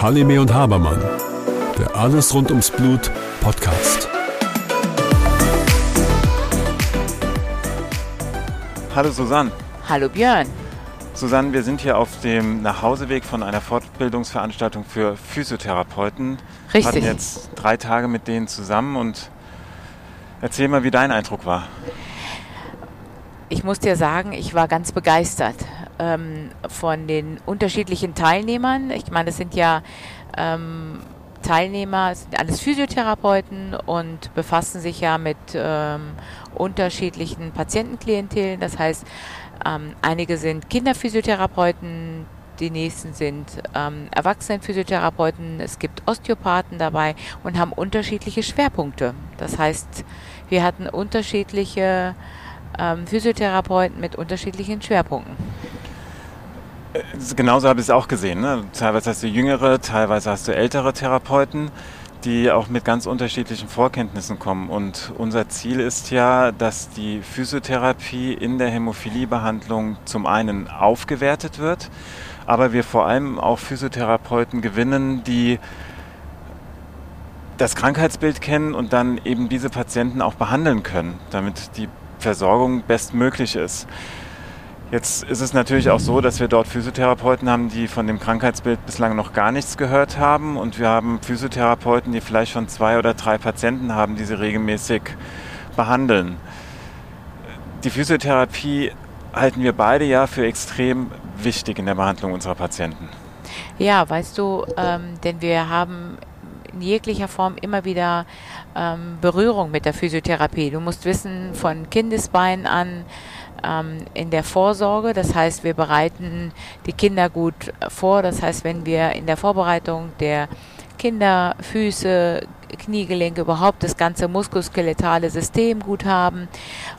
Halime und Habermann, der Alles rund ums Blut Podcast. Hallo Susanne. Hallo Björn. Susanne, wir sind hier auf dem Nachhauseweg von einer Fortbildungsveranstaltung für Physiotherapeuten. Richtig. Wir hatten jetzt drei Tage mit denen zusammen und erzähl mal, wie dein Eindruck war. Ich muss dir sagen, ich war ganz begeistert ähm, von den unterschiedlichen Teilnehmern. Ich meine, es sind ja ähm, Teilnehmer, es sind alles Physiotherapeuten und befassen sich ja mit ähm, unterschiedlichen Patientenklientelen. Das heißt, ähm, einige sind Kinderphysiotherapeuten, die nächsten sind ähm, Erwachsenenphysiotherapeuten, es gibt Osteopathen dabei und haben unterschiedliche Schwerpunkte. Das heißt, wir hatten unterschiedliche ähm, Physiotherapeuten mit unterschiedlichen Schwerpunkten. Äh, genauso habe ich es auch gesehen. Ne? Teilweise hast du jüngere, teilweise hast du ältere Therapeuten, die auch mit ganz unterschiedlichen Vorkenntnissen kommen. Und unser Ziel ist ja, dass die Physiotherapie in der Hämophiliebehandlung zum einen aufgewertet wird, aber wir vor allem auch Physiotherapeuten gewinnen, die das Krankheitsbild kennen und dann eben diese Patienten auch behandeln können, damit die Versorgung bestmöglich ist. Jetzt ist es natürlich auch so, dass wir dort Physiotherapeuten haben, die von dem Krankheitsbild bislang noch gar nichts gehört haben. Und wir haben Physiotherapeuten, die vielleicht schon zwei oder drei Patienten haben, die sie regelmäßig behandeln. Die Physiotherapie halten wir beide ja für extrem wichtig in der Behandlung unserer Patienten. Ja, weißt du, ähm, denn wir haben in jeglicher Form immer wieder ähm, Berührung mit der Physiotherapie. Du musst wissen, von Kindesbeinen an ähm, in der Vorsorge. Das heißt, wir bereiten die Kinder gut vor. Das heißt, wenn wir in der Vorbereitung der Kinder, Füße, Kniegelenke, überhaupt das ganze muskuloskeletale System gut haben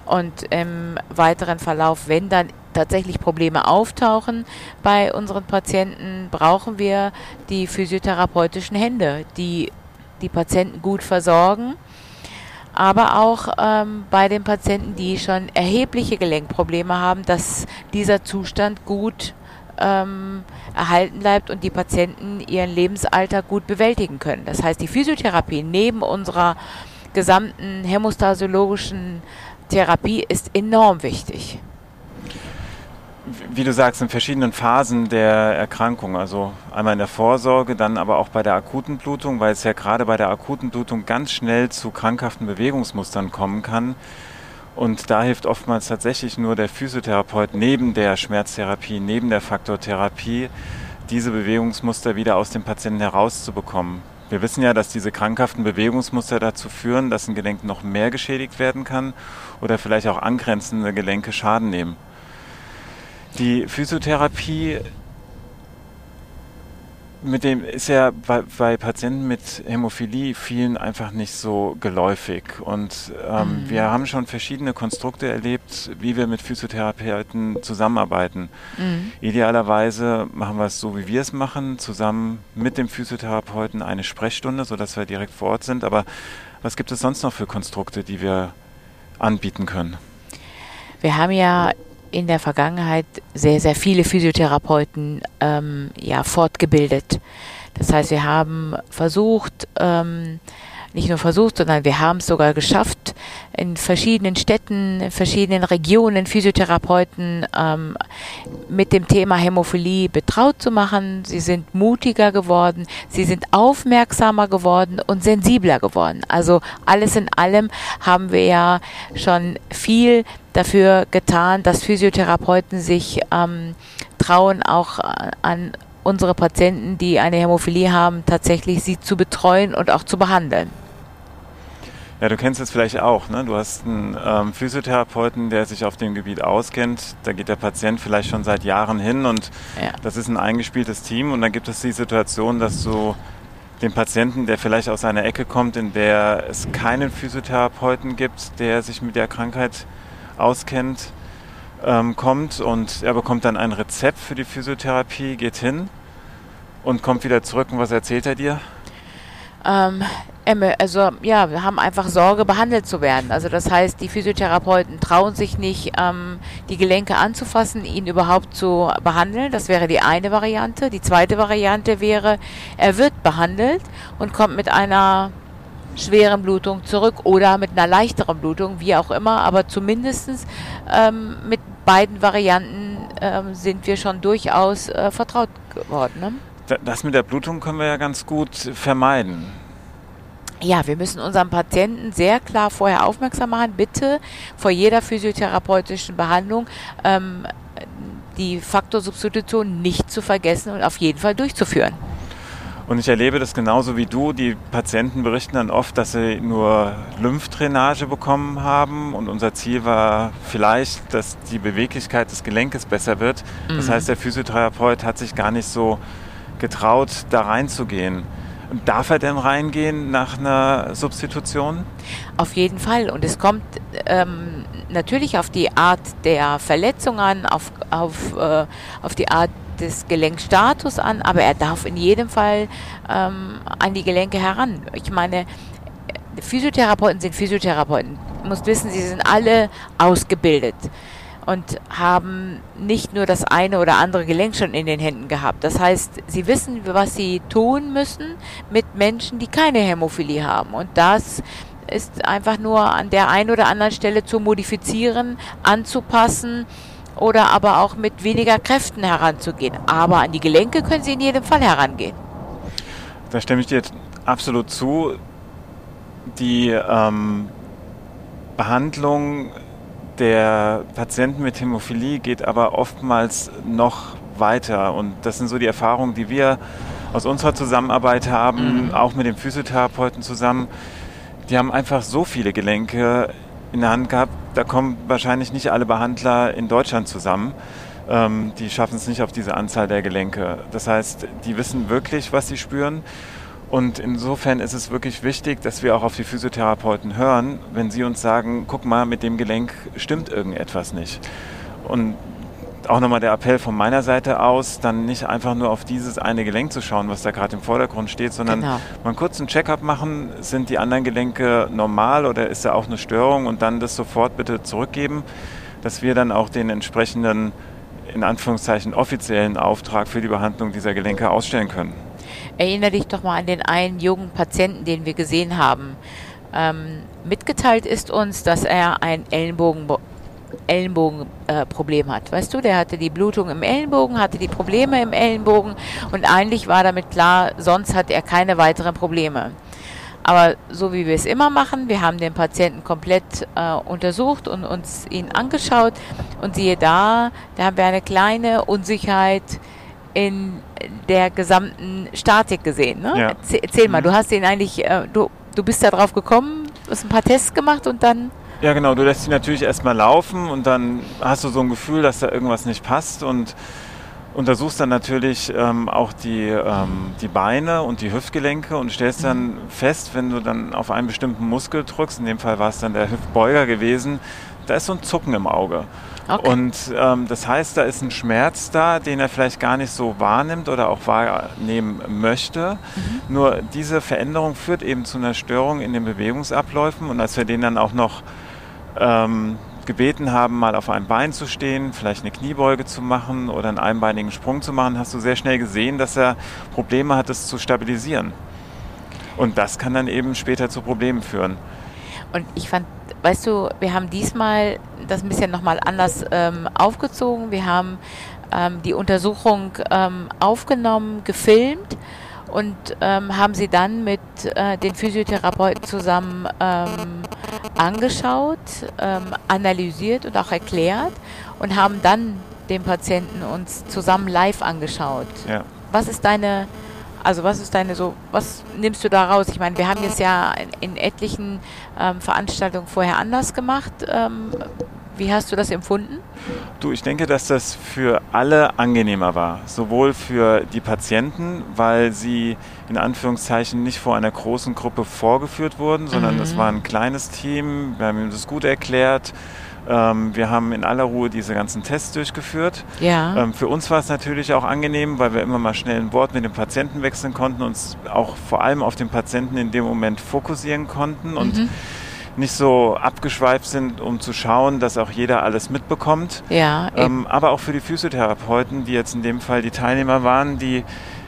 und im weiteren Verlauf, wenn dann tatsächlich Probleme auftauchen bei unseren Patienten, brauchen wir die physiotherapeutischen Hände, die die Patienten gut versorgen aber auch ähm, bei den Patienten, die schon erhebliche Gelenkprobleme haben, dass dieser Zustand gut ähm, erhalten bleibt und die Patienten ihren Lebensalter gut bewältigen können. Das heißt, die Physiotherapie neben unserer gesamten hämostasiologischen Therapie ist enorm wichtig wie du sagst, in verschiedenen Phasen der Erkrankung. Also einmal in der Vorsorge, dann aber auch bei der akuten Blutung, weil es ja gerade bei der akuten Blutung ganz schnell zu krankhaften Bewegungsmustern kommen kann. Und da hilft oftmals tatsächlich nur der Physiotherapeut neben der Schmerztherapie, neben der Faktortherapie, diese Bewegungsmuster wieder aus dem Patienten herauszubekommen. Wir wissen ja, dass diese krankhaften Bewegungsmuster dazu führen, dass ein Gelenk noch mehr geschädigt werden kann oder vielleicht auch angrenzende Gelenke Schaden nehmen. Die Physiotherapie mit dem ist ja bei, bei, Patienten mit Hämophilie vielen einfach nicht so geläufig. Und ähm, mhm. wir haben schon verschiedene Konstrukte erlebt, wie wir mit Physiotherapeuten zusammenarbeiten. Mhm. Idealerweise machen wir es so, wie wir es machen, zusammen mit dem Physiotherapeuten eine Sprechstunde, sodass wir direkt vor Ort sind. Aber was gibt es sonst noch für Konstrukte, die wir anbieten können? Wir haben ja in der Vergangenheit sehr, sehr viele Physiotherapeuten ähm, ja, fortgebildet. Das heißt, wir haben versucht, ähm, nicht nur versucht, sondern wir haben es sogar geschafft, in verschiedenen Städten, in verschiedenen Regionen Physiotherapeuten ähm, mit dem Thema Hämophilie betraut zu machen. Sie sind mutiger geworden, sie sind aufmerksamer geworden und sensibler geworden. Also alles in allem haben wir ja schon viel dafür getan, dass Physiotherapeuten sich ähm, trauen, auch an unsere Patienten, die eine Hämophilie haben, tatsächlich sie zu betreuen und auch zu behandeln. Ja, du kennst es vielleicht auch. Ne? Du hast einen ähm, Physiotherapeuten, der sich auf dem Gebiet auskennt. Da geht der Patient vielleicht schon seit Jahren hin und ja. das ist ein eingespieltes Team. Und dann gibt es die Situation, dass du den Patienten, der vielleicht aus einer Ecke kommt, in der es keinen Physiotherapeuten gibt, der sich mit der Krankheit auskennt, ähm, kommt und er bekommt dann ein Rezept für die Physiotherapie, geht hin und kommt wieder zurück. Und was erzählt er dir? Ähm, also ja, wir haben einfach Sorge, behandelt zu werden. Also das heißt, die Physiotherapeuten trauen sich nicht, ähm, die Gelenke anzufassen, ihn überhaupt zu behandeln. Das wäre die eine Variante. Die zweite Variante wäre, er wird behandelt und kommt mit einer schweren Blutung zurück oder mit einer leichteren Blutung, wie auch immer. Aber zumindest ähm, mit beiden Varianten ähm, sind wir schon durchaus äh, vertraut geworden. Ne? Das mit der Blutung können wir ja ganz gut vermeiden. Ja, wir müssen unseren Patienten sehr klar vorher aufmerksam machen, bitte vor jeder physiotherapeutischen Behandlung ähm, die Faktorsubstitution nicht zu vergessen und auf jeden Fall durchzuführen. Und ich erlebe das genauso wie du. Die Patienten berichten dann oft, dass sie nur Lymphdrainage bekommen haben und unser Ziel war vielleicht, dass die Beweglichkeit des Gelenkes besser wird. Das mhm. heißt, der Physiotherapeut hat sich gar nicht so getraut, da reinzugehen. Darf er denn reingehen nach einer Substitution? Auf jeden Fall. Und es kommt ähm, natürlich auf die Art der Verletzung an, auf, auf, äh, auf die Art des Gelenkstatus an, aber er darf in jedem Fall ähm, an die Gelenke heran. Ich meine, Physiotherapeuten sind Physiotherapeuten. Du musst wissen, sie sind alle ausgebildet und haben nicht nur das eine oder andere Gelenk schon in den Händen gehabt. Das heißt, sie wissen, was sie tun müssen mit Menschen, die keine Hämophilie haben. Und das ist einfach nur an der einen oder anderen Stelle zu modifizieren, anzupassen oder aber auch mit weniger Kräften heranzugehen. Aber an die Gelenke können sie in jedem Fall herangehen. Da stimme ich dir absolut zu. Die ähm, Behandlung der Patienten mit Hämophilie geht aber oftmals noch weiter. Und das sind so die Erfahrungen, die wir aus unserer Zusammenarbeit haben, mhm. auch mit dem Physiotherapeuten zusammen. Die haben einfach so viele Gelenke in der Hand gehabt, da kommen wahrscheinlich nicht alle Behandler in Deutschland zusammen. Ähm, die schaffen es nicht auf diese Anzahl der Gelenke. Das heißt, die wissen wirklich, was sie spüren. Und insofern ist es wirklich wichtig, dass wir auch auf die Physiotherapeuten hören, wenn sie uns sagen, guck mal, mit dem Gelenk stimmt irgendetwas nicht. Und auch nochmal der Appell von meiner Seite aus, dann nicht einfach nur auf dieses eine Gelenk zu schauen, was da gerade im Vordergrund steht, sondern genau. mal kurz einen Check-up machen, sind die anderen Gelenke normal oder ist da auch eine Störung und dann das sofort bitte zurückgeben, dass wir dann auch den entsprechenden, in Anführungszeichen, offiziellen Auftrag für die Behandlung dieser Gelenke ausstellen können. Erinnere dich doch mal an den einen jungen Patienten, den wir gesehen haben. Ähm, mitgeteilt ist uns, dass er ein Ellenbogen Ellenbogenproblem äh, hat. Weißt du, der hatte die Blutung im Ellenbogen, hatte die Probleme im Ellenbogen und eigentlich war damit klar, sonst hat er keine weiteren Probleme. Aber so wie wir es immer machen, wir haben den Patienten komplett äh, untersucht und uns ihn angeschaut und siehe da, da haben wir eine kleine Unsicherheit in der gesamten Statik gesehen. Ne? Ja. Erzähl, erzähl mal, mhm. du hast ihn eigentlich, äh, du, du bist da drauf gekommen, hast ein paar Tests gemacht und dann ja, genau. Du lässt sie natürlich erstmal laufen und dann hast du so ein Gefühl, dass da irgendwas nicht passt und untersuchst dann natürlich ähm, auch die, ähm, die Beine und die Hüftgelenke und stellst dann fest, wenn du dann auf einen bestimmten Muskel drückst, in dem Fall war es dann der Hüftbeuger gewesen, da ist so ein Zucken im Auge. Okay. Und ähm, das heißt, da ist ein Schmerz da, den er vielleicht gar nicht so wahrnimmt oder auch wahrnehmen möchte. Mhm. Nur diese Veränderung führt eben zu einer Störung in den Bewegungsabläufen. Und als wir den dann auch noch ähm, gebeten haben, mal auf einem Bein zu stehen, vielleicht eine Kniebeuge zu machen oder einen einbeinigen Sprung zu machen, hast du sehr schnell gesehen, dass er Probleme hat, es zu stabilisieren. Und das kann dann eben später zu Problemen führen. Und ich fand, weißt du, wir haben diesmal das ein bisschen nochmal anders ähm, aufgezogen. Wir haben ähm, die Untersuchung ähm, aufgenommen, gefilmt und ähm, haben sie dann mit äh, den Physiotherapeuten zusammen ähm, angeschaut, ähm, analysiert und auch erklärt und haben dann den Patienten uns zusammen live angeschaut. Ja. Was ist deine, also was ist deine so, was nimmst du da raus? Ich meine, wir haben es ja in, in etlichen ähm, Veranstaltungen vorher anders gemacht. Ähm, wie hast du das empfunden? Du, ich denke, dass das für alle angenehmer war. Sowohl für die Patienten, weil sie in Anführungszeichen nicht vor einer großen Gruppe vorgeführt wurden, sondern mhm. es war ein kleines Team. Wir haben ihnen das gut erklärt. Ähm, wir haben in aller Ruhe diese ganzen Tests durchgeführt. Ja. Ähm, für uns war es natürlich auch angenehm, weil wir immer mal schnell ein Wort mit dem Patienten wechseln konnten, uns auch vor allem auf den Patienten in dem Moment fokussieren konnten und Mhm. nicht so abgeschweift sind, um zu schauen, dass auch jeder alles mitbekommt. Ja. Ähm, aber auch für die Physiotherapeuten, die jetzt in dem Fall die Teilnehmer waren, die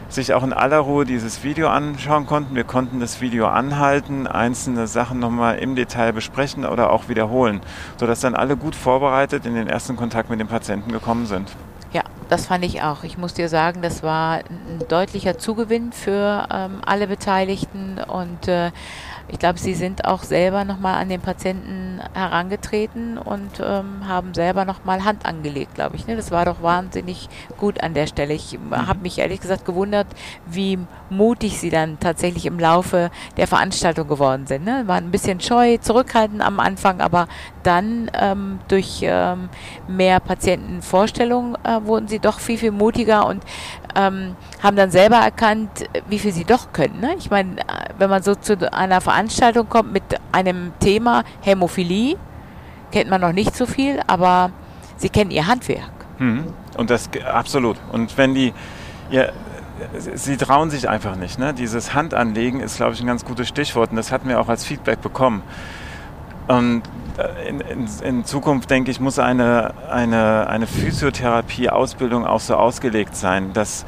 sich auch in aller Ruhe dieses Video anschauen konnten. Wir konnten das Video anhalten, einzelne Sachen nochmal im Detail besprechen oder auch wiederholen, sodass dann alle gut vorbereitet in den ersten Kontakt mit dem Patienten gekommen sind. Ja, das fand ich auch. Ich muss dir sagen, das war ein deutlicher Zugewinn für ähm, alle Beteiligten und äh, ich glaube, sie sind auch selber nochmal an den Patienten herangetreten und ähm, haben selber nochmal Hand angelegt, glaube ich. Ne? Das war doch wahnsinnig gut an der Stelle. Ich habe mich ehrlich gesagt gewundert, wie mutig sie dann tatsächlich im Laufe der Veranstaltung geworden sind. Ne? Waren ein bisschen scheu, zurückhaltend am Anfang, aber dann ähm, durch ähm, mehr Patientenvorstellungen äh, wurden sie doch viel, viel mutiger und ähm, haben dann selber erkannt, wie viel sie doch können. Ne? Ich meine, äh, wenn man so zu einer Veranstaltung kommt mit einem Thema Hämophilie, kennt man noch nicht so viel, aber sie kennen ihr Handwerk. Mhm. Und das absolut. Und wenn die, ja, sie trauen sich einfach nicht. Ne? Dieses Handanlegen ist, glaube ich, ein ganz gutes Stichwort und das hatten wir auch als Feedback bekommen. Und äh, in, in, in Zukunft, denke ich, muss eine, eine, eine Physiotherapie-Ausbildung auch so ausgelegt sein, dass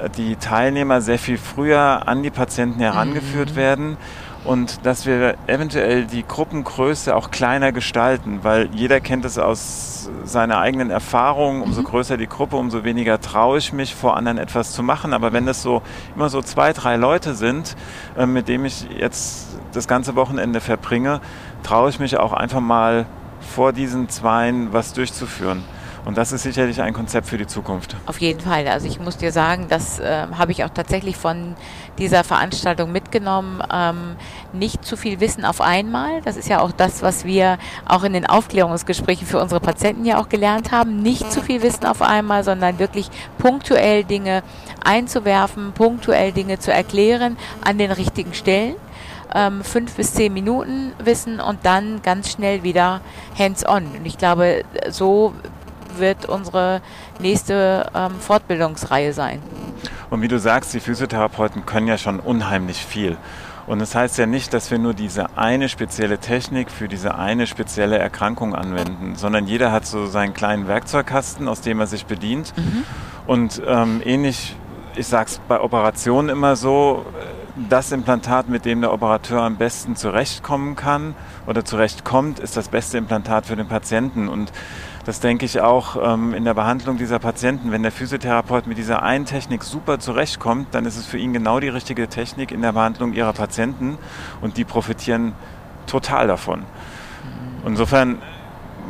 äh, die Teilnehmer sehr viel früher an die Patienten herangeführt Mhm. werden und dass wir eventuell die Gruppengröße auch kleiner gestalten, weil jeder kennt es aus seiner eigenen Erfahrung. Umso größer die Gruppe, umso weniger traue ich mich, vor anderen etwas zu machen. Aber wenn das so immer so zwei, drei Leute sind, äh, mit denen ich jetzt das ganze Wochenende verbringe, traue ich mich auch einfach mal vor diesen Zweien was durchzuführen. Und das ist sicherlich ein Konzept für die Zukunft. Auf jeden Fall. Also ich muss dir sagen, das äh, habe ich auch tatsächlich von dieser Veranstaltung mitgenommen. Ähm, nicht zu viel Wissen auf einmal. Das ist ja auch das, was wir auch in den Aufklärungsgesprächen für unsere Patienten ja auch gelernt haben. Nicht zu viel Wissen auf einmal, sondern wirklich punktuell Dinge einzuwerfen, punktuell Dinge zu erklären an den richtigen Stellen. Ähm, fünf bis zehn Minuten Wissen und dann ganz schnell wieder hands-on. Und ich glaube, so wird unsere nächste ähm, Fortbildungsreihe sein. Und wie du sagst, die Physiotherapeuten können ja schon unheimlich viel. Und das heißt ja nicht, dass wir nur diese eine spezielle Technik für diese eine spezielle Erkrankung anwenden, sondern jeder hat so seinen kleinen Werkzeugkasten, aus dem er sich bedient. Und ähm, ähnlich, ich sag's bei Operationen immer so, das Implantat, mit dem der Operateur am besten zurechtkommen kann oder zurechtkommt, ist das beste Implantat für den Patienten. Und das denke ich auch ähm, in der Behandlung dieser Patienten. Wenn der Physiotherapeut mit dieser einen Technik super zurechtkommt, dann ist es für ihn genau die richtige Technik in der Behandlung ihrer Patienten und die profitieren total davon. Insofern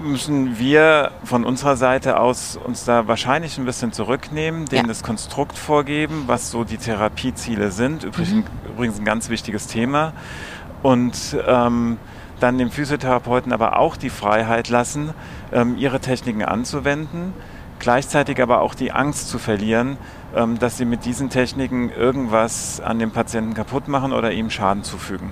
müssen wir von unserer Seite aus uns da wahrscheinlich ein bisschen zurücknehmen, denen Ja. das Konstrukt vorgeben, was so die Therapieziele sind. Übrigens, Mhm. übrigens ein ganz wichtiges Thema. Und ähm, dann dem Physiotherapeuten aber auch die Freiheit lassen, ähm, ihre Techniken anzuwenden, gleichzeitig aber auch die Angst zu verlieren, ähm, dass sie mit diesen Techniken irgendwas an dem Patienten kaputt machen oder ihm Schaden zufügen.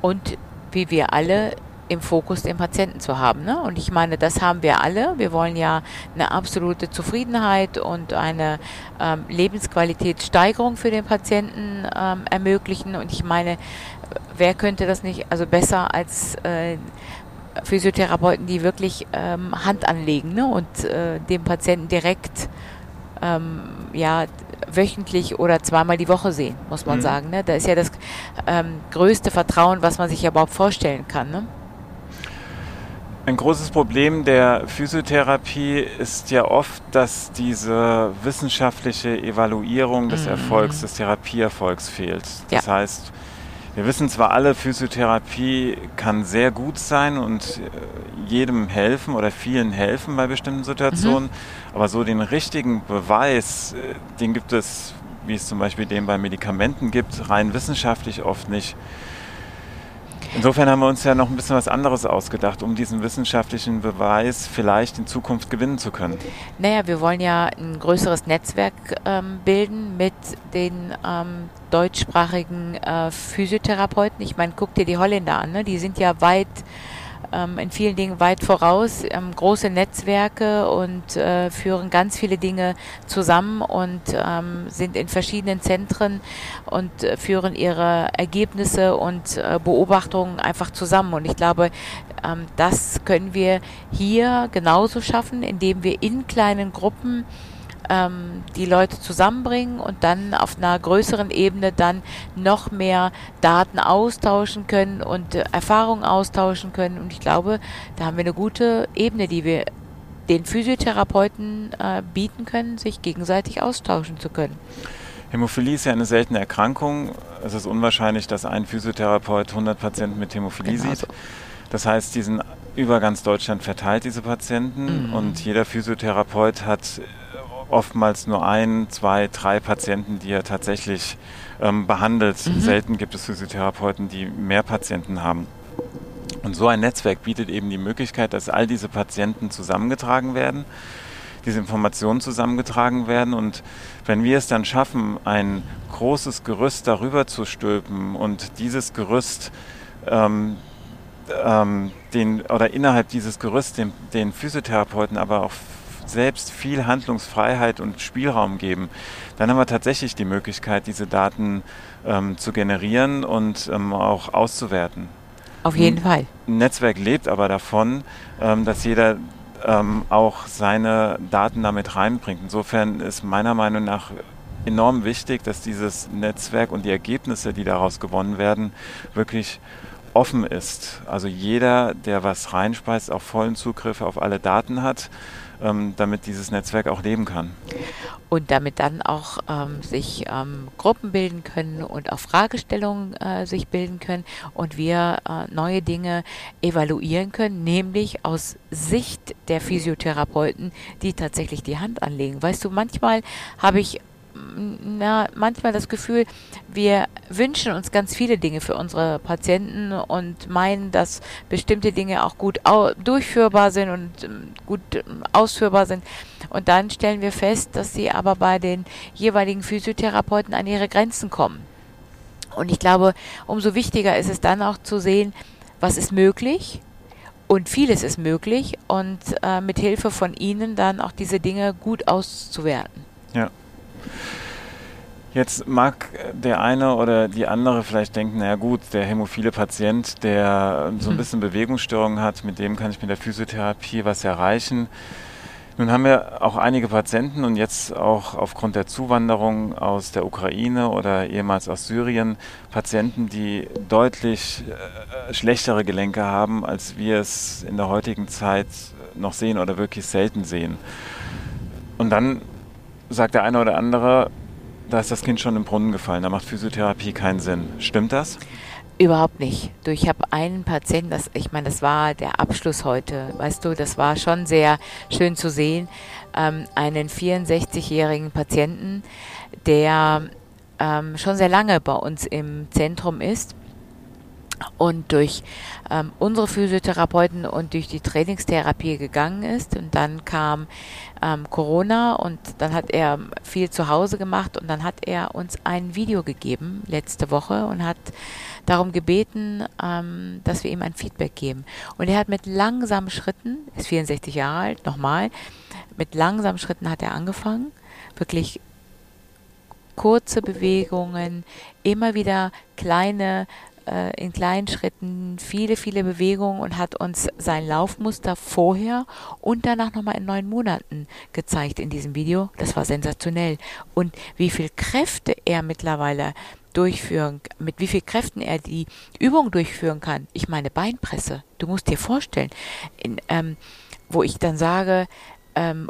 Und wie wir alle im Fokus den Patienten zu haben. Ne? Und ich meine, das haben wir alle. Wir wollen ja eine absolute Zufriedenheit und eine ähm, Lebensqualitätssteigerung für den Patienten ähm, ermöglichen. Und ich meine, wer könnte das nicht also besser als äh, Physiotherapeuten, die wirklich ähm, Hand anlegen ne? und äh, dem Patienten direkt ähm, ja, wöchentlich oder zweimal die Woche sehen, muss man Mhm. sagen. Ne? Da ist ja das ähm, größte Vertrauen, was man sich überhaupt vorstellen kann. Ne? Ein großes Problem der Physiotherapie ist ja oft, dass diese wissenschaftliche Evaluierung des Mhm. Erfolgs, des Therapieerfolgs fehlt. Das Ja. heißt, wir wissen zwar alle, Physiotherapie kann sehr gut sein und äh, jedem helfen oder vielen helfen bei bestimmten Situationen, aber so den richtigen Beweis, äh, den gibt es, wie es zum Beispiel den bei Medikamenten gibt, rein wissenschaftlich oft nicht. Insofern haben wir uns ja noch ein bisschen was anderes ausgedacht, um diesen wissenschaftlichen Beweis vielleicht in Zukunft gewinnen zu können. Naja, wir wollen ja ein größeres Netzwerk ähm, bilden mit den ähm, deutschsprachigen äh, Physiotherapeuten. Ich meine, guck dir die Holländer an, ne? die sind ja weit in vielen Dingen weit voraus, ähm, große Netzwerke und äh, führen ganz viele Dinge zusammen und ähm, sind in verschiedenen Zentren und äh, führen ihre Ergebnisse und äh, Beobachtungen einfach zusammen. Und ich glaube, ähm, das können wir hier genauso schaffen, indem wir in kleinen Gruppen ähm, die Leute zusammenbringen und dann auf einer größeren Ebene dann noch mehr Daten austauschen können und äh, Erfahrungen austauschen können. Und ich glaube, da haben wir eine gute Ebene, die wir den Physiotherapeuten äh, bieten können, sich gegenseitig austauschen zu können. Hämophilie ist ja eine seltene Erkrankung. Es ist unwahrscheinlich, dass ein Physiotherapeut 100 Patienten mit Hämophilie genau sieht. So. Das heißt, die sind über ganz Deutschland verteilt, diese Patienten. Mhm. Und jeder Physiotherapeut hat oftmals nur ein, zwei, drei Patienten, die er tatsächlich ähm, behandelt. Mhm. Selten gibt es Physiotherapeuten, die mehr Patienten haben. Und so ein Netzwerk bietet eben die Möglichkeit, dass all diese Patienten zusammengetragen werden, diese Informationen zusammengetragen werden. Und wenn wir es dann schaffen, ein großes Gerüst darüber zu stülpen und dieses Gerüst ähm, ähm, den, oder innerhalb dieses Gerüsts den, den Physiotherapeuten aber auch selbst viel Handlungsfreiheit und Spielraum geben, dann haben wir tatsächlich die Möglichkeit, diese Daten ähm, zu generieren und ähm, auch auszuwerten. Auf jeden Fall. Ein Netzwerk lebt aber davon, ähm, dass jeder ähm, auch seine Daten damit reinbringt. Insofern ist meiner Meinung nach enorm wichtig, dass dieses Netzwerk und die Ergebnisse, die daraus gewonnen werden, wirklich offen ist. Also jeder, der was reinspeist, auch vollen Zugriff auf alle Daten hat ähm, damit dieses Netzwerk auch leben kann. Und damit dann auch ähm, sich ähm, Gruppen bilden können und auch Fragestellungen äh, sich bilden können und wir äh, neue Dinge evaluieren können, nämlich aus Sicht der Physiotherapeuten, die tatsächlich die Hand anlegen. Weißt du, manchmal habe ich na, manchmal das Gefühl, wir wünschen uns ganz viele Dinge für unsere Patienten und meinen, dass bestimmte Dinge auch gut durchführbar sind und ähm, gut ähm, ausführbar sind. Und dann stellen wir fest, dass sie aber bei den jeweiligen Physiotherapeuten an ihre Grenzen kommen. Und ich glaube, umso wichtiger ist es dann auch zu sehen, was ist möglich und vieles ist möglich und äh, mit Hilfe von Ihnen dann auch diese Dinge gut auszuwerten. Ja. Jetzt mag der eine oder die andere vielleicht denken, naja gut, der hämophile Patient, der so ein hm. bisschen Bewegungsstörungen hat, mit dem kann ich mit der Physiotherapie was erreichen. Nun haben wir auch einige Patienten und jetzt auch aufgrund der Zuwanderung aus der Ukraine oder ehemals aus Syrien Patienten, die deutlich äh, schlechtere Gelenke haben, als wir es in der heutigen Zeit noch sehen oder wirklich selten sehen. Und dann sagt der eine oder andere, da ist das Kind schon im Brunnen gefallen, da macht Physiotherapie keinen Sinn. Stimmt das? Überhaupt nicht. Du, ich habe einen Patienten, das, ich meine, das war der Abschluss heute, weißt du, das war schon sehr schön zu sehen, ähm, einen 64-jährigen Patienten, der ähm, schon sehr lange bei uns im Zentrum ist und durch ähm, unsere Physiotherapeuten und durch die Trainingstherapie gegangen ist. Und dann kam ähm, Corona und dann hat er viel zu Hause gemacht und dann hat er uns ein Video gegeben letzte Woche und hat darum gebeten, ähm, dass wir ihm ein Feedback geben. Und er hat mit langsamen Schritten, ist 64 Jahre alt, nochmal, mit langsamen Schritten hat er angefangen, wirklich kurze Bewegungen, immer wieder kleine äh, in kleinen Schritten viele, viele Bewegungen und hat uns sein Laufmuster vorher und danach nochmal in neun Monaten gezeigt in diesem Video. Das war sensationell. Und wie viel Kräfte er mittlerweile durchführen, mit wie viel Kräften er die Übung durchführen kann. Ich meine Beinpresse. Du musst dir vorstellen, in, ähm, wo ich dann sage, ähm,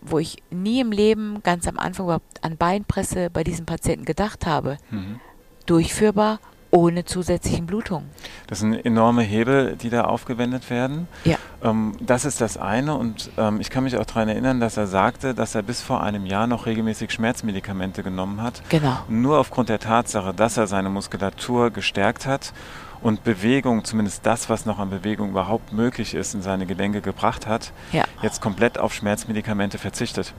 wo ich nie im Leben ganz am Anfang überhaupt an Beinpresse bei diesem Patienten gedacht habe. Mhm. Durchführbar ohne zusätzlichen Blutungen. Das sind enorme Hebel, die da aufgewendet werden. Ja. Ähm, das ist das eine und ähm, ich kann mich auch daran erinnern, dass er sagte, dass er bis vor einem Jahr noch regelmäßig Schmerzmedikamente genommen hat. Genau. Nur aufgrund der Tatsache, dass er seine Muskulatur gestärkt hat und Bewegung, zumindest das, was noch an Bewegung überhaupt möglich ist, in seine Gelenke gebracht hat, ja. jetzt komplett auf Schmerzmedikamente verzichtet.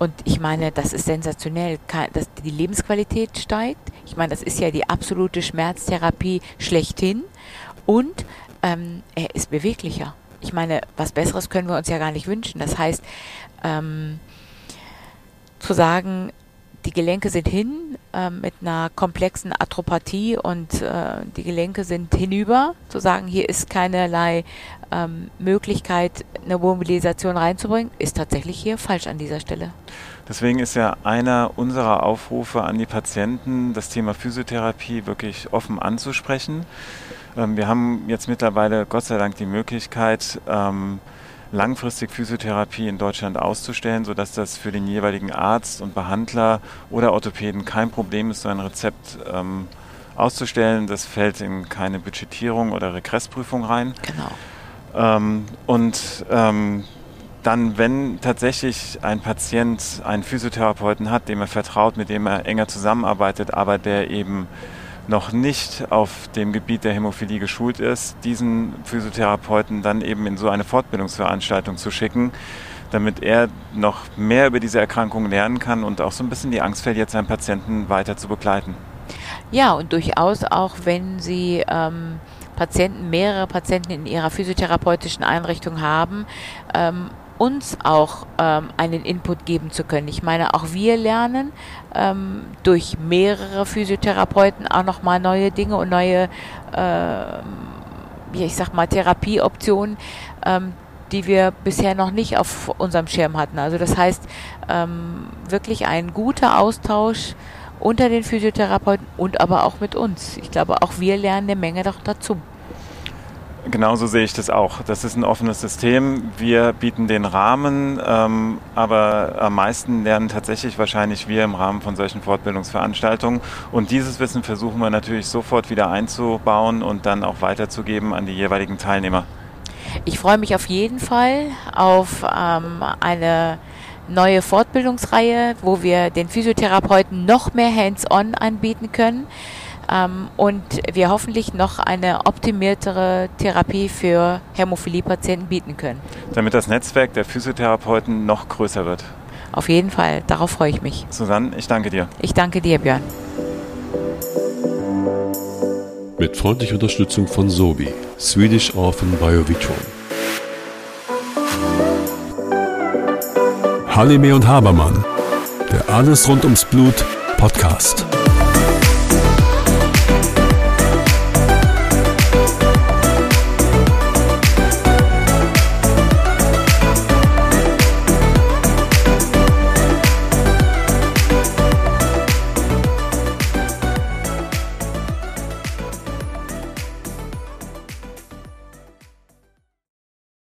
Und ich meine, das ist sensationell, dass die Lebensqualität steigt. Ich meine, das ist ja die absolute Schmerztherapie schlechthin. Und ähm, er ist beweglicher. Ich meine, was Besseres können wir uns ja gar nicht wünschen. Das heißt, ähm, zu sagen, die Gelenke sind hin äh, mit einer komplexen Atropathie und äh, die Gelenke sind hinüber, zu sagen, hier ist keinerlei ähm, Möglichkeit, eine Mobilisation reinzubringen, ist tatsächlich hier falsch an dieser Stelle. Deswegen ist ja einer unserer Aufrufe an die Patienten, das Thema Physiotherapie wirklich offen anzusprechen. Ähm, wir haben jetzt mittlerweile Gott sei Dank die Möglichkeit, ähm, langfristig Physiotherapie in Deutschland auszustellen, sodass das für den jeweiligen Arzt und Behandler oder Orthopäden kein Problem ist, so ein Rezept ähm, auszustellen. Das fällt in keine Budgetierung oder Regressprüfung rein. Genau. Ähm, und ähm, dann, wenn tatsächlich ein Patient einen Physiotherapeuten hat, dem er vertraut, mit dem er enger zusammenarbeitet, aber der eben noch nicht auf dem Gebiet der Hämophilie geschult ist, diesen Physiotherapeuten dann eben in so eine Fortbildungsveranstaltung zu schicken, damit er noch mehr über diese Erkrankung lernen kann und auch so ein bisschen die Angst verliert, seinen Patienten weiter zu begleiten. Ja, und durchaus auch, wenn Sie ähm, Patienten, mehrere Patienten in Ihrer physiotherapeutischen Einrichtung haben, ähm, uns auch ähm, einen Input geben zu können. Ich meine, auch wir lernen ähm, durch mehrere Physiotherapeuten auch nochmal neue Dinge und neue, äh, ich sag mal, Therapieoptionen, ähm, die wir bisher noch nicht auf unserem Schirm hatten. Also das heißt, ähm, wirklich ein guter Austausch unter den Physiotherapeuten und aber auch mit uns. Ich glaube, auch wir lernen eine Menge doch dazu. Genauso sehe ich das auch. Das ist ein offenes System. Wir bieten den Rahmen, ähm, aber am meisten lernen tatsächlich wahrscheinlich wir im Rahmen von solchen Fortbildungsveranstaltungen. Und dieses Wissen versuchen wir natürlich sofort wieder einzubauen und dann auch weiterzugeben an die jeweiligen Teilnehmer. Ich freue mich auf jeden Fall auf ähm, eine neue Fortbildungsreihe, wo wir den Physiotherapeuten noch mehr Hands-on anbieten können und wir hoffentlich noch eine optimiertere Therapie für Hämophilie-Patienten bieten können. Damit das Netzwerk der Physiotherapeuten noch größer wird. Auf jeden Fall, darauf freue ich mich. Susanne, ich danke dir. Ich danke dir, Björn. Mit freundlicher Unterstützung von Sobi, Swedish Orphan Biovitron. Halime und Habermann, der Alles rund ums Blut Podcast.